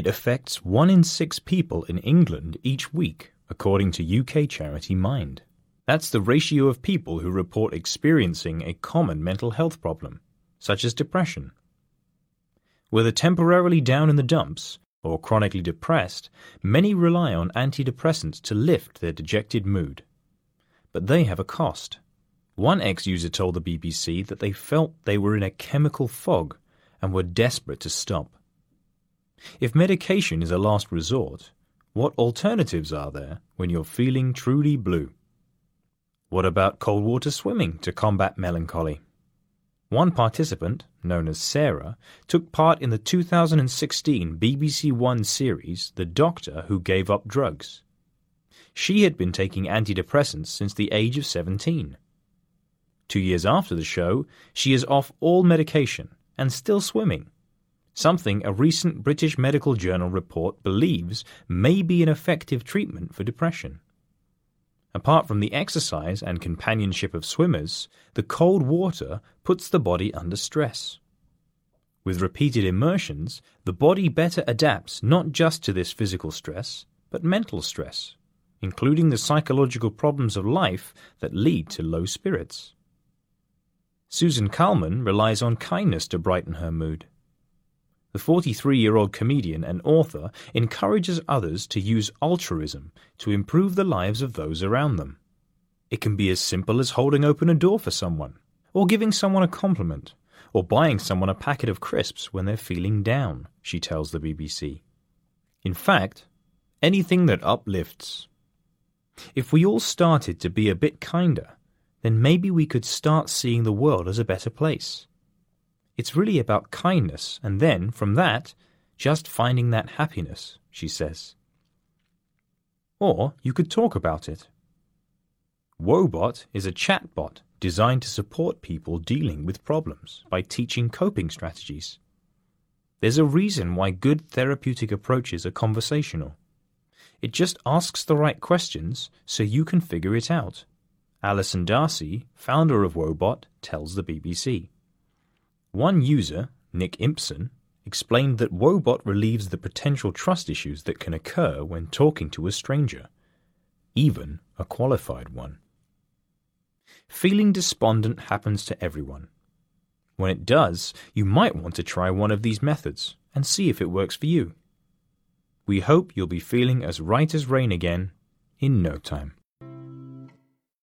It affects one in six people in England each week, according to UK charity Mind. That's the ratio of people who report experiencing a common mental health problem, such as depression. Whether temporarily down in the dumps or chronically depressed, many rely on antidepressants to lift their dejected mood. But they have a cost. One ex user told the BBC that they felt they were in a chemical fog and were desperate to stop. If medication is a last resort, what alternatives are there when you're feeling truly blue? What about cold water swimming to combat melancholy? One participant, known as Sarah, took part in the 2016 BBC One series The Doctor Who Gave Up Drugs. She had been taking antidepressants since the age of 17. Two years after the show, she is off all medication and still swimming, something a recent British Medical Journal report believes may be an effective treatment for depression. Apart from the exercise and companionship of swimmers, the cold water puts the body under stress. With repeated immersions, the body better adapts not just to this physical stress, but mental stress, including the psychological problems of life that lead to low spirits. Susan Calman relies on kindness to brighten her mood. The 43 year old comedian and author encourages others to use altruism to improve the lives of those around them. It can be as simple as holding open a door for someone, or giving someone a compliment, or buying someone a packet of crisps when they're feeling down, she tells the BBC. In fact, anything that uplifts. If we all started to be a bit kinder, then maybe we could start seeing the world as a better place. It's really about kindness, and then, from that, just finding that happiness, she says. Or you could talk about it. Woebot is a chatbot designed to support people dealing with problems by teaching coping strategies. There's a reason why good therapeutic approaches are conversational. It just asks the right questions so you can figure it out. Alison Darcy, founder of Woebot, tells the BBC. One user, Nick Impson, explained that Woebot relieves the potential trust issues that can occur when talking to a stranger, even a qualified one. Feeling despondent happens to everyone. When it does, you might want to try one of these methods and see if it works for you. We hope you'll be feeling as right as rain again in no time.